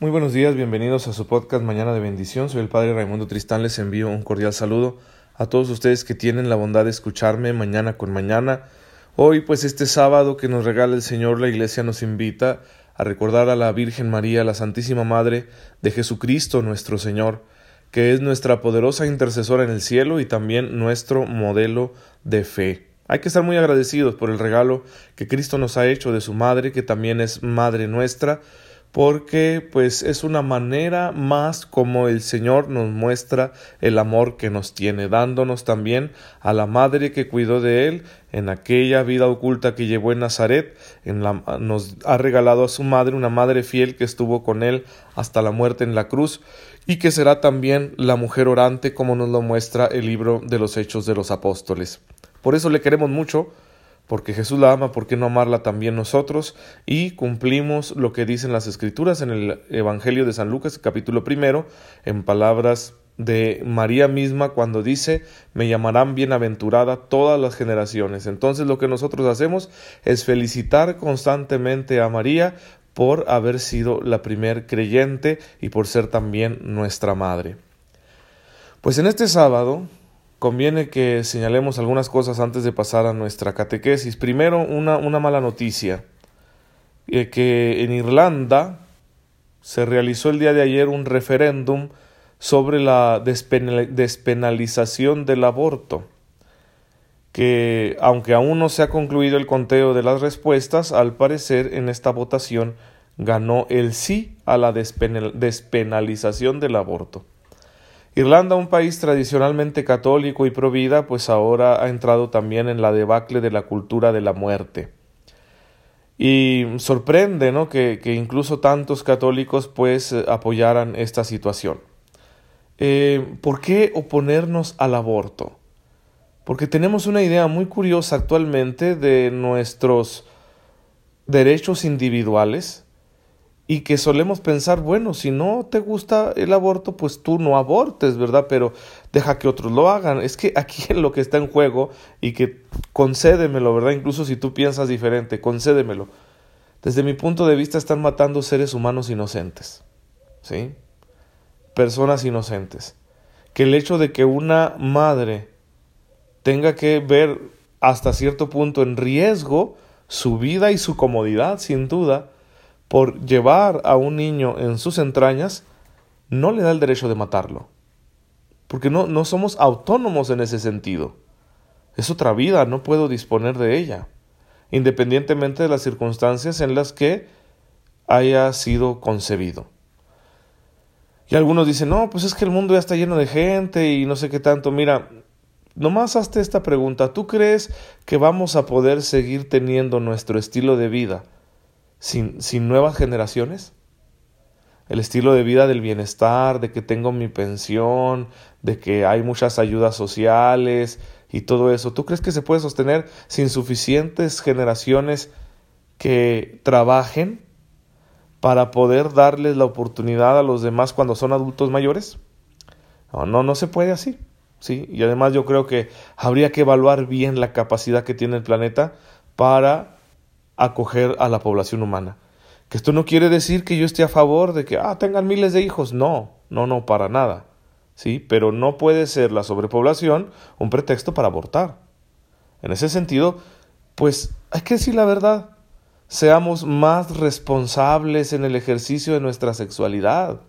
Muy buenos días, bienvenidos a su podcast Mañana de Bendición. Soy el Padre Raimundo Tristán, les envío un cordial saludo a todos ustedes que tienen la bondad de escucharme mañana con mañana. Hoy, pues este sábado que nos regala el Señor, la Iglesia nos invita a recordar a la Virgen María, la Santísima Madre de Jesucristo nuestro Señor, que es nuestra poderosa intercesora en el cielo y también nuestro modelo de fe. Hay que estar muy agradecidos por el regalo que Cristo nos ha hecho de su Madre, que también es Madre nuestra, porque pues es una manera más como el Señor nos muestra el amor que nos tiene, dándonos también a la madre que cuidó de él en aquella vida oculta que llevó en Nazaret, en la, nos ha regalado a su madre una madre fiel que estuvo con él hasta la muerte en la cruz y que será también la mujer orante como nos lo muestra el libro de los Hechos de los Apóstoles. Por eso le queremos mucho, porque Jesús la ama, ¿por qué no amarla también nosotros? Y cumplimos lo que dicen las Escrituras en el Evangelio de San Lucas, capítulo primero, en palabras de María misma cuando dice me llamarán bienaventurada todas las generaciones. Entonces lo que nosotros hacemos es felicitar constantemente a María por haber sido la primer creyente y por ser también nuestra madre. Pues en este sábado conviene que señalemos algunas cosas antes de pasar a nuestra catequesis. Primero, una, una mala noticia, eh, que en Irlanda se realizó el día de ayer un referéndum sobre la despenalización del aborto, que aunque aún no se ha concluido el conteo de las respuestas, al parecer en esta votación ganó el sí a la despenalización del aborto. Irlanda, un país tradicionalmente católico y provida, pues ahora ha entrado también en la debacle de la cultura de la muerte. Y sorprende ¿no? que, incluso tantos católicos pues apoyaran esta situación. Eh, ¿Por qué oponernos al aborto? Porque tenemos una idea muy curiosa actualmente de nuestros derechos individuales y que solemos pensar, bueno, si no te gusta el aborto, pues tú no abortes, ¿verdad? Pero deja que otros lo hagan. Es que aquí lo que está en juego y que concédemelo, ¿verdad? Incluso si tú piensas diferente, concédemelo. Desde mi punto de vista están matando seres humanos inocentes, ¿sí? Personas inocentes. Que el hecho de que una madre tenga que ver hasta cierto punto en riesgo su vida y su comodidad, sin duda, por llevar a un niño en sus entrañas, no le da el derecho de matarlo. Porque no, no somos autónomos en ese sentido. Es otra vida, no puedo disponer de ella, independientemente de las circunstancias en las que haya sido concebido. Y algunos dicen, no, pues es que el mundo ya está lleno de gente y no sé qué tanto. Mira, nomás hazte esta pregunta. ¿Tú crees que vamos a poder seguir teniendo nuestro estilo de vida sin, sin nuevas generaciones? El estilo de vida del bienestar, de que tengo mi pensión, de que hay muchas ayudas sociales y todo eso. ¿Tú crees que se puede sostener sin suficientes generaciones que trabajen para poder darles la oportunidad a los demás cuando son adultos mayores? No, no, no se puede así. ¿sí? Y además yo creo que habría que evaluar bien la capacidad que tiene el planeta para acoger a la población humana. Que esto no quiere decir que yo esté a favor de que ah, tengan miles de hijos. No, no, no, para nada. ¿Sí? Pero no puede ser la sobrepoblación un pretexto para abortar. En ese sentido, pues hay que decir la verdad. Seamos más responsables en el ejercicio de nuestra sexualidad.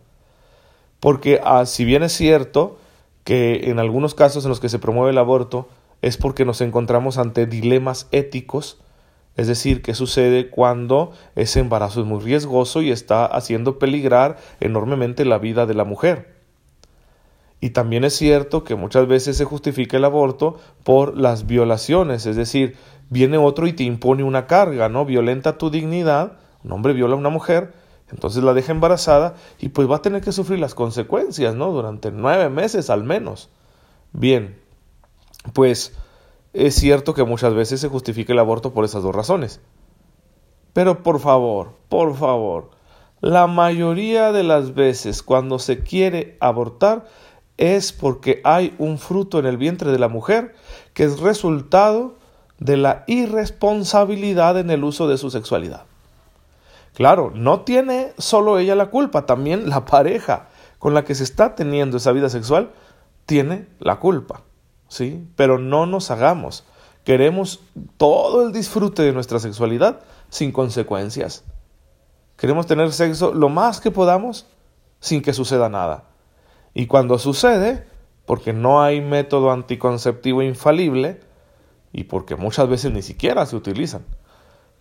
Porque ah, si bien es cierto que en algunos casos en los que se promueve el aborto es porque nos encontramos ante dilemas éticos, es decir, ¿qué sucede cuando ese embarazo es muy riesgoso y está haciendo peligrar enormemente la vida de la mujer? Y también es cierto que muchas veces se justifica el aborto por las violaciones, es decir, viene otro y te impone una carga, ¿no? Violenta tu dignidad, un hombre viola a una mujer, entonces la deja embarazada y pues va a tener que sufrir las consecuencias, ¿no? Durante nueve meses al menos. Bien, pues es cierto que muchas veces se justifica el aborto por esas dos razones. Pero por favor, por favor, la mayoría de las veces cuando se quiere abortar es porque hay un fruto en el vientre de la mujer que es resultado de la irresponsabilidad en el uso de su sexualidad. Claro, no tiene solo ella la culpa, también la pareja con la que se está teniendo esa vida sexual tiene la culpa, ¿sí? Pero no nos hagamos. Queremos todo el disfrute de nuestra sexualidad sin consecuencias. Queremos tener sexo lo más que podamos sin que suceda nada. Y cuando sucede, porque no hay método anticonceptivo infalible y porque muchas veces ni siquiera se utilizan,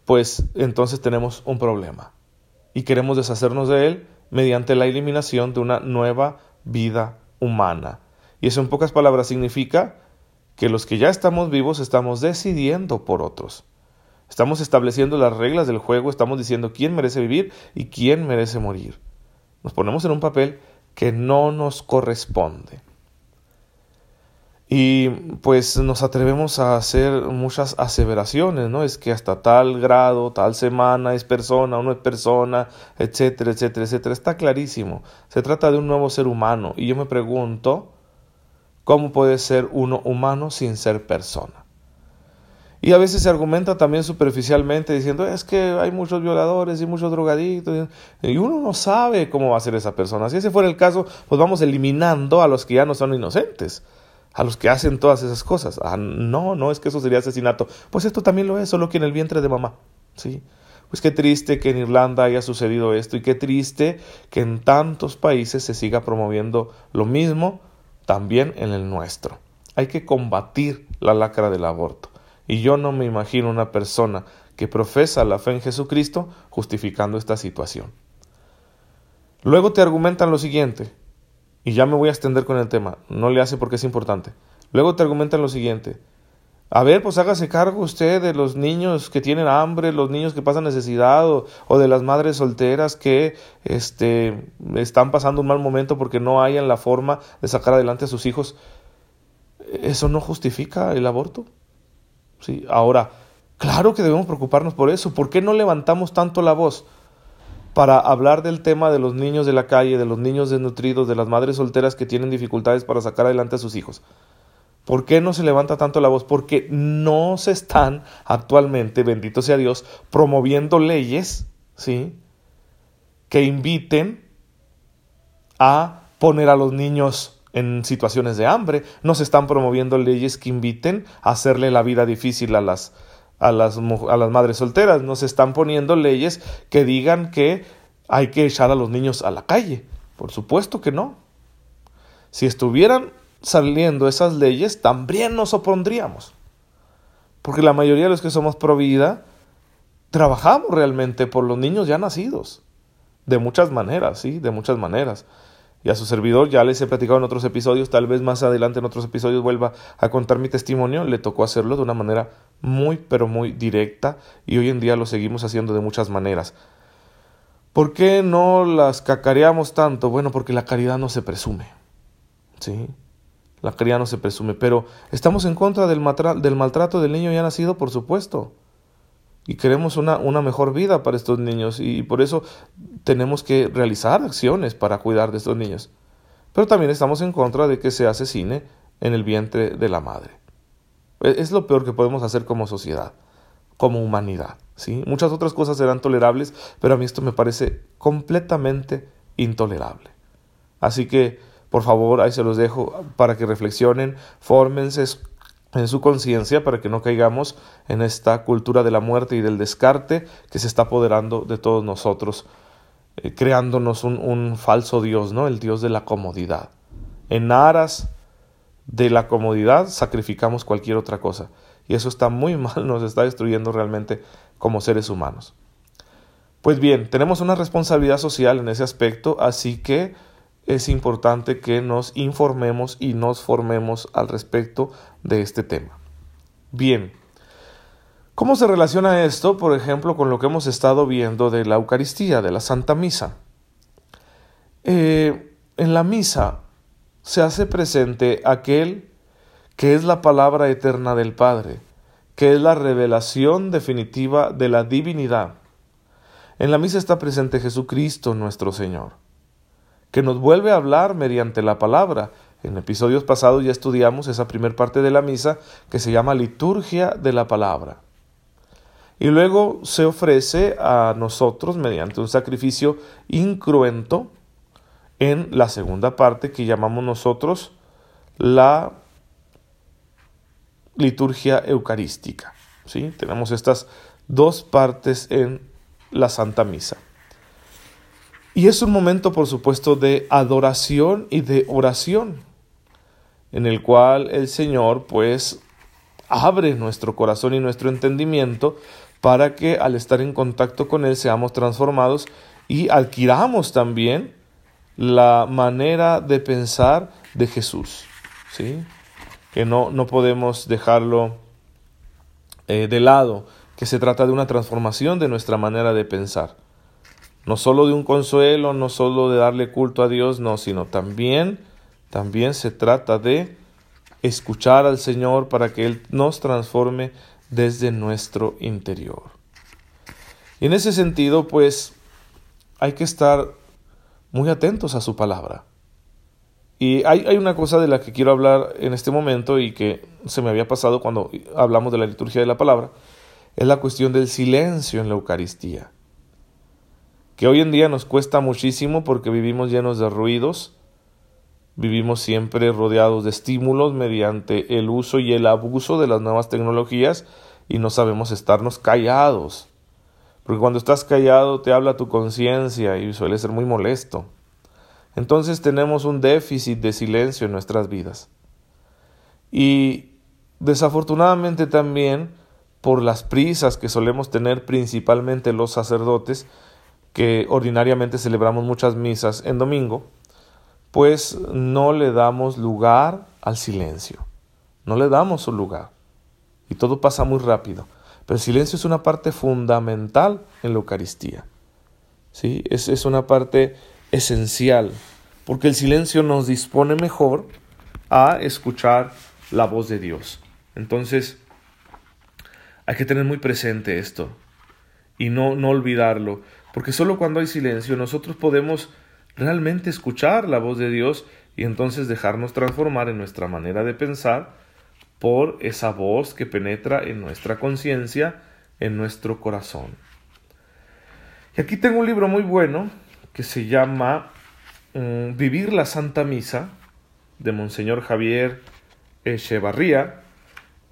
pues entonces tenemos un problema. Y queremos deshacernos de él mediante la eliminación de una nueva vida humana. Y eso en pocas palabras significa que los que ya estamos vivos estamos decidiendo por otros. Estamos estableciendo las reglas del juego, estamos diciendo quién merece vivir y quién merece morir. Nos ponemos en un papel que no nos corresponde. Y pues nos atrevemos a hacer muchas aseveraciones, ¿no? Es que hasta tal grado, tal semana es persona o no es persona, etcétera, etcétera, etcétera. Está clarísimo. Se trata de un nuevo ser humano. Y yo me pregunto, ¿cómo puede ser uno humano sin ser persona? Y a veces se argumenta también superficialmente diciendo, es que hay muchos violadores y muchos drogadictos, y uno no sabe cómo va a ser esa persona. Si ese fuera el caso, pues vamos eliminando a los que ya no son inocentes, a los que hacen todas esas cosas. Ah, no, no es que eso sería asesinato. Pues esto también lo es, solo que en el vientre de mamá. ¿sí? Pues qué triste que en Irlanda haya sucedido esto y qué triste que en tantos países se siga promoviendo lo mismo también en el nuestro. Hay que combatir la lacra del aborto. Y yo no me imagino una persona que profesa la fe en Jesucristo justificando esta situación. Luego te argumentan lo siguiente, y ya me voy a extender con el tema, no le hace porque es importante. Luego te argumentan lo siguiente, a ver, pues hágase cargo usted de los niños que tienen hambre, los niños que pasan necesidad o, o, de las madres solteras que este, están pasando un mal momento porque no hayan la forma de sacar adelante a sus hijos. ¿Eso no justifica el aborto? ¿sí? Ahora, claro que debemos preocuparnos por eso. ¿Por qué no levantamos tanto la voz para hablar del tema de los niños de la calle, de los niños desnutridos, de las madres solteras que tienen dificultades para sacar adelante a sus hijos? ¿Por qué no se levanta tanto la voz? Porque no se están actualmente, bendito sea Dios, promoviendo leyes, ¿sí? Que inviten a poner a los niños en situaciones de hambre, no se están promoviendo leyes que inviten a hacerle la vida difícil a las, a las, a las madres solteras, no se están poniendo leyes que digan que hay que echar a los niños a la calle. Por supuesto que no. Si estuvieran saliendo esas leyes, también nos opondríamos. Porque la mayoría de los que somos pro vida trabajamos realmente por los niños ya nacidos. De muchas maneras, sí, de muchas maneras y a su servidor, ya les he platicado en otros episodios, tal vez más adelante en otros episodios vuelva a contar mi testimonio, le tocó hacerlo de una manera muy pero muy directa y hoy en día lo seguimos haciendo de muchas maneras. ¿Por qué no las cacareamos tanto? Bueno, porque la caridad no se presume. ¿Sí? La caridad no se presume, pero estamos en contra del, del maltrato del niño ya nacido, por supuesto y queremos una, una mejor vida para estos niños y por eso tenemos que realizar acciones para cuidar de estos niños. Pero también estamos en contra de que se asesine en el vientre de la madre. E, es lo peor que podemos hacer como sociedad, como humanidad. ¿sí? Muchas otras cosas serán tolerables, pero a mí esto me parece completamente intolerable. Así que, por favor, ahí se los dejo para que reflexionen, fórmense, en su conciencia para que no caigamos en esta cultura de la muerte y del descarte que se está apoderando de todos nosotros, eh, creándonos un, un, falso Dios, ¿no? El Dios de la comodidad. En aras de la comodidad sacrificamos cualquier otra cosa. Y eso está muy mal, nos está destruyendo realmente como seres humanos. Pues bien, tenemos una responsabilidad social en ese aspecto, así que es importante que nos informemos y nos formemos al respecto de este tema. Bien, ¿cómo se relaciona esto, por ejemplo, con lo que hemos estado viendo de la Eucaristía, de la Santa Misa? Eh, en la misa se hace presente aquel que es la palabra eterna del Padre, que es la revelación definitiva de la divinidad. En la misa está presente Jesucristo nuestro Señor que nos vuelve a hablar mediante la palabra. En episodios pasados ya estudiamos esa primera parte de la misa que se llama liturgia de la palabra. y luego se ofrece a nosotros mediante un sacrificio incruento en la segunda parte que llamamos nosotros la liturgia eucarística. ¿sí? Tenemos estas dos partes en la Santa Misa. Y es un momento, por supuesto, de adoración y de oración, en el cual el Señor, pues, abre nuestro corazón y nuestro entendimiento para que al estar en contacto con Él seamos transformados y adquiramos también la manera de pensar de Jesús. ¿sí? Que no, no podemos dejarlo eh, de lado, que se trata de una transformación de nuestra manera de pensar. No solo de un consuelo, no solo de darle culto a Dios, no, sino también, también se trata de escuchar al Señor para que Él nos transforme desde nuestro interior. Y en ese sentido, pues, hay que estar muy atentos a su palabra. Y hay, hay, una cosa de la que quiero hablar en este momento y que se me había pasado cuando hablamos de la liturgia de la palabra, es la cuestión del silencio en la Eucaristía, que hoy en día nos cuesta muchísimo porque vivimos llenos de ruidos, vivimos siempre rodeados de estímulos mediante el uso y el abuso de las nuevas tecnologías y no sabemos estarnos callados. Porque cuando estás callado te habla tu conciencia y suele ser muy molesto. Entonces tenemos un déficit de silencio en nuestras vidas. Y desafortunadamente también por las prisas que solemos tener principalmente los sacerdotes, que ordinariamente celebramos muchas misas en domingo, pues no le damos lugar al silencio, no le damos su lugar. Y todo pasa muy rápido. Pero el silencio es una parte fundamental en la Eucaristía. ¿sí? Es, es una parte esencial, porque el silencio nos dispone mejor a escuchar la voz de Dios. Entonces, hay que tener muy presente esto y no, no olvidarlo, porque solo cuando hay silencio nosotros podemos realmente escuchar la voz de Dios y entonces dejarnos transformar en nuestra manera de pensar por esa voz que penetra en nuestra conciencia, en nuestro corazón. Y aquí tengo un libro muy bueno que se llama mm, Vivir la Santa Misa de Monseñor Javier Echevarría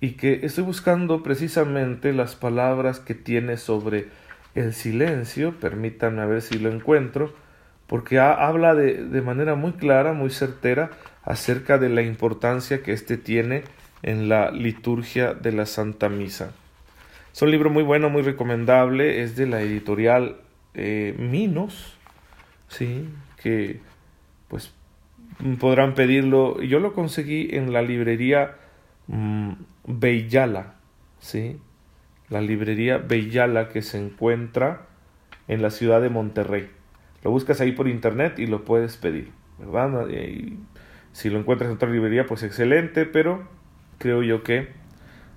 y que estoy buscando precisamente las palabras que tiene sobre el silencio, permítanme a ver si lo encuentro, porque habla de, de manera muy clara, muy certera, acerca de la importancia que éste tiene en la liturgia de la Santa Misa. Es un libro muy bueno, muy recomendable, es de la editorial eh, Minos, ¿sí? que pues podrán pedirlo. Yo lo conseguí en la librería mm, Beyala, ¿sí? La librería Beyala que se encuentra en la ciudad de Monterrey. Lo buscas ahí por internet y lo puedes pedir, ¿verdad? Y si lo encuentras en otra librería, pues excelente, pero creo yo que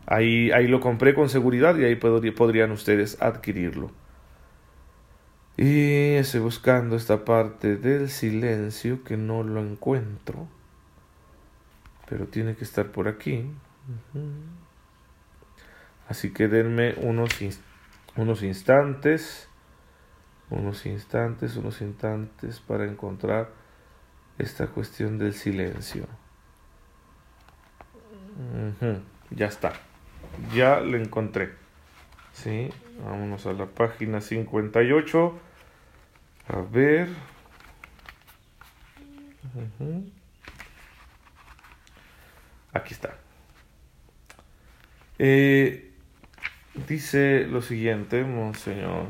ahí, ahí lo compré con seguridad y ahí podrían ustedes adquirirlo. Y estoy buscando esta parte del silencio que no lo encuentro. Pero tiene que estar por aquí. Así que denme unos, unos instantes. Unos instantes, unos instantes para encontrar esta cuestión del silencio. Ya está. Ya lo encontré. Sí, vámonos a la página 58. A ver. Aquí está. Eh, dice lo siguiente, Monseñor.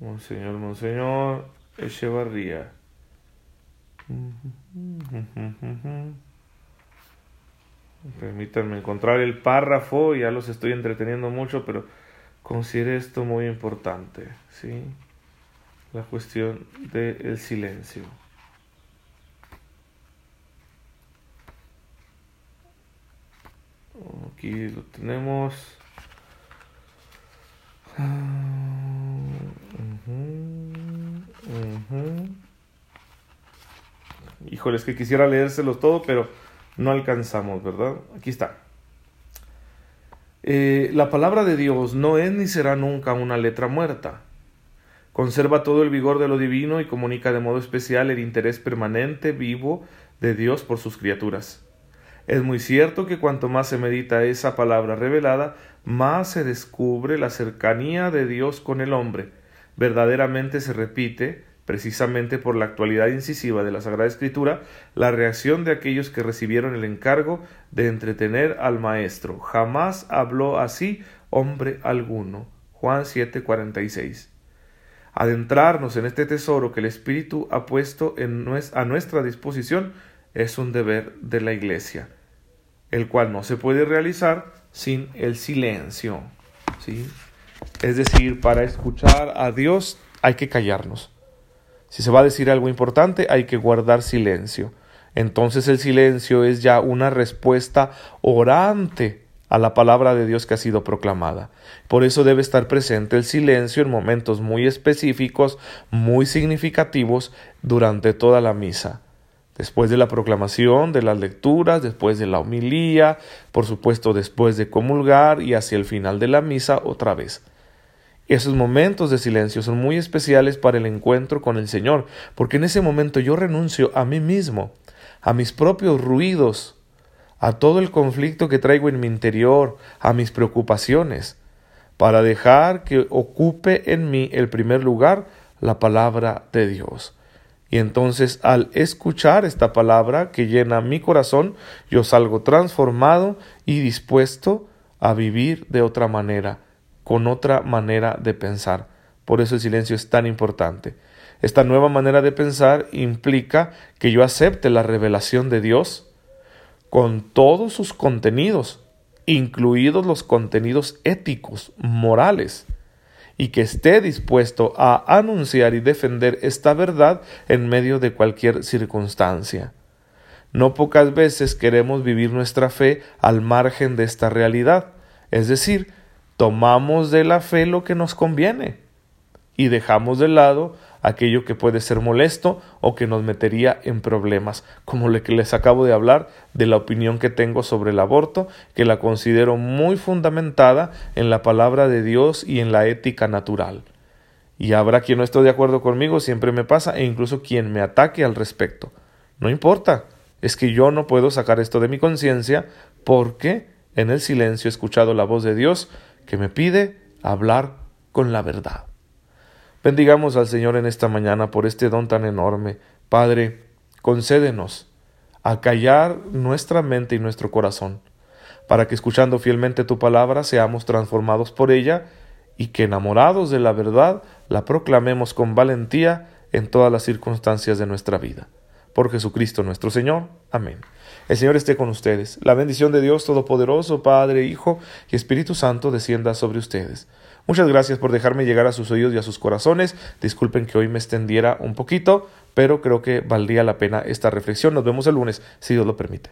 Monseñor, Monseñor Echevarría. Permítanme encontrar el párrafo, ya los estoy entreteniendo mucho, pero considere esto muy importante, ¿sí? La cuestión del silencio. Aquí lo tenemos. Híjole, es que quisiera leérselos todo, pero no alcanzamos, ¿verdad? Aquí está. eh, la palabra de Dios no es ni será nunca una letra muerta. Conserva todo el vigor de lo divino y comunica de modo especial el interés permanente, vivo, de Dios por sus criaturas. Es muy cierto que cuanto más se medita esa palabra revelada, más se descubre la cercanía de Dios con el hombre. Verdaderamente se repite, precisamente por la actualidad incisiva de la Sagrada Escritura, la reacción de aquellos que recibieron el encargo de entretener al Maestro. Jamás habló así hombre alguno. Juan 7:46. Adentrarnos en este tesoro que el Espíritu ha puesto a nuestra disposición es un deber de la Iglesia el cual no se puede realizar sin el silencio. ¿sí? Es decir, para escuchar a Dios hay que callarnos. Si se va a decir algo importante, hay que guardar silencio. Entonces el silencio es ya una respuesta orante a la palabra de Dios que ha sido proclamada. Por eso debe estar presente el silencio en momentos muy específicos, muy significativos durante toda la misa después de la proclamación, de las lecturas, después de la homilía, por supuesto después de comulgar y hacia el final de la misa otra vez. Esos momentos de silencio son muy especiales para el encuentro con el Señor, porque en ese momento yo renuncio a mí mismo, a mis propios ruidos, a todo el conflicto que traigo en mi interior, a mis preocupaciones, para dejar que ocupe en mí el primer lugar la palabra de Dios. Y entonces al escuchar esta palabra que llena mi corazón, yo salgo transformado y dispuesto a vivir de otra manera, con otra manera de pensar. Por eso el silencio es tan importante. Esta nueva manera de pensar implica que yo acepte la revelación de Dios con todos sus contenidos, incluidos los contenidos éticos, morales y que esté dispuesto a anunciar y defender esta verdad en medio de cualquier circunstancia. No pocas veces queremos vivir nuestra fe al margen de esta realidad, es decir, tomamos de la fe lo que nos conviene y dejamos de lado aquello que puede ser molesto o que nos metería en problemas, como lo que les acabo de hablar de la opinión que tengo sobre el aborto, que la considero muy fundamentada en la palabra de Dios y en la ética natural. Y habrá quien no esté de acuerdo conmigo, siempre me pasa, e incluso quien me ataque al respecto. No importa, es que yo no puedo sacar esto de mi conciencia porque en el silencio he escuchado la voz de Dios que me pide hablar con la verdad. Bendigamos al Señor en esta mañana por este don tan enorme. Padre, concédenos a callar nuestra mente y nuestro corazón, para que escuchando fielmente tu palabra seamos transformados por ella y que enamorados de la verdad la proclamemos con valentía en todas las circunstancias de nuestra vida. Por Jesucristo nuestro Señor. Amén. El Señor esté con ustedes. La bendición de Dios Todopoderoso, Padre, Hijo y Espíritu Santo descienda sobre ustedes. Muchas gracias por dejarme llegar a sus oídos y a sus corazones. Disculpen que hoy me extendiera un poquito, pero creo que valdría la pena esta reflexión. Nos vemos el lunes, si Dios lo permite.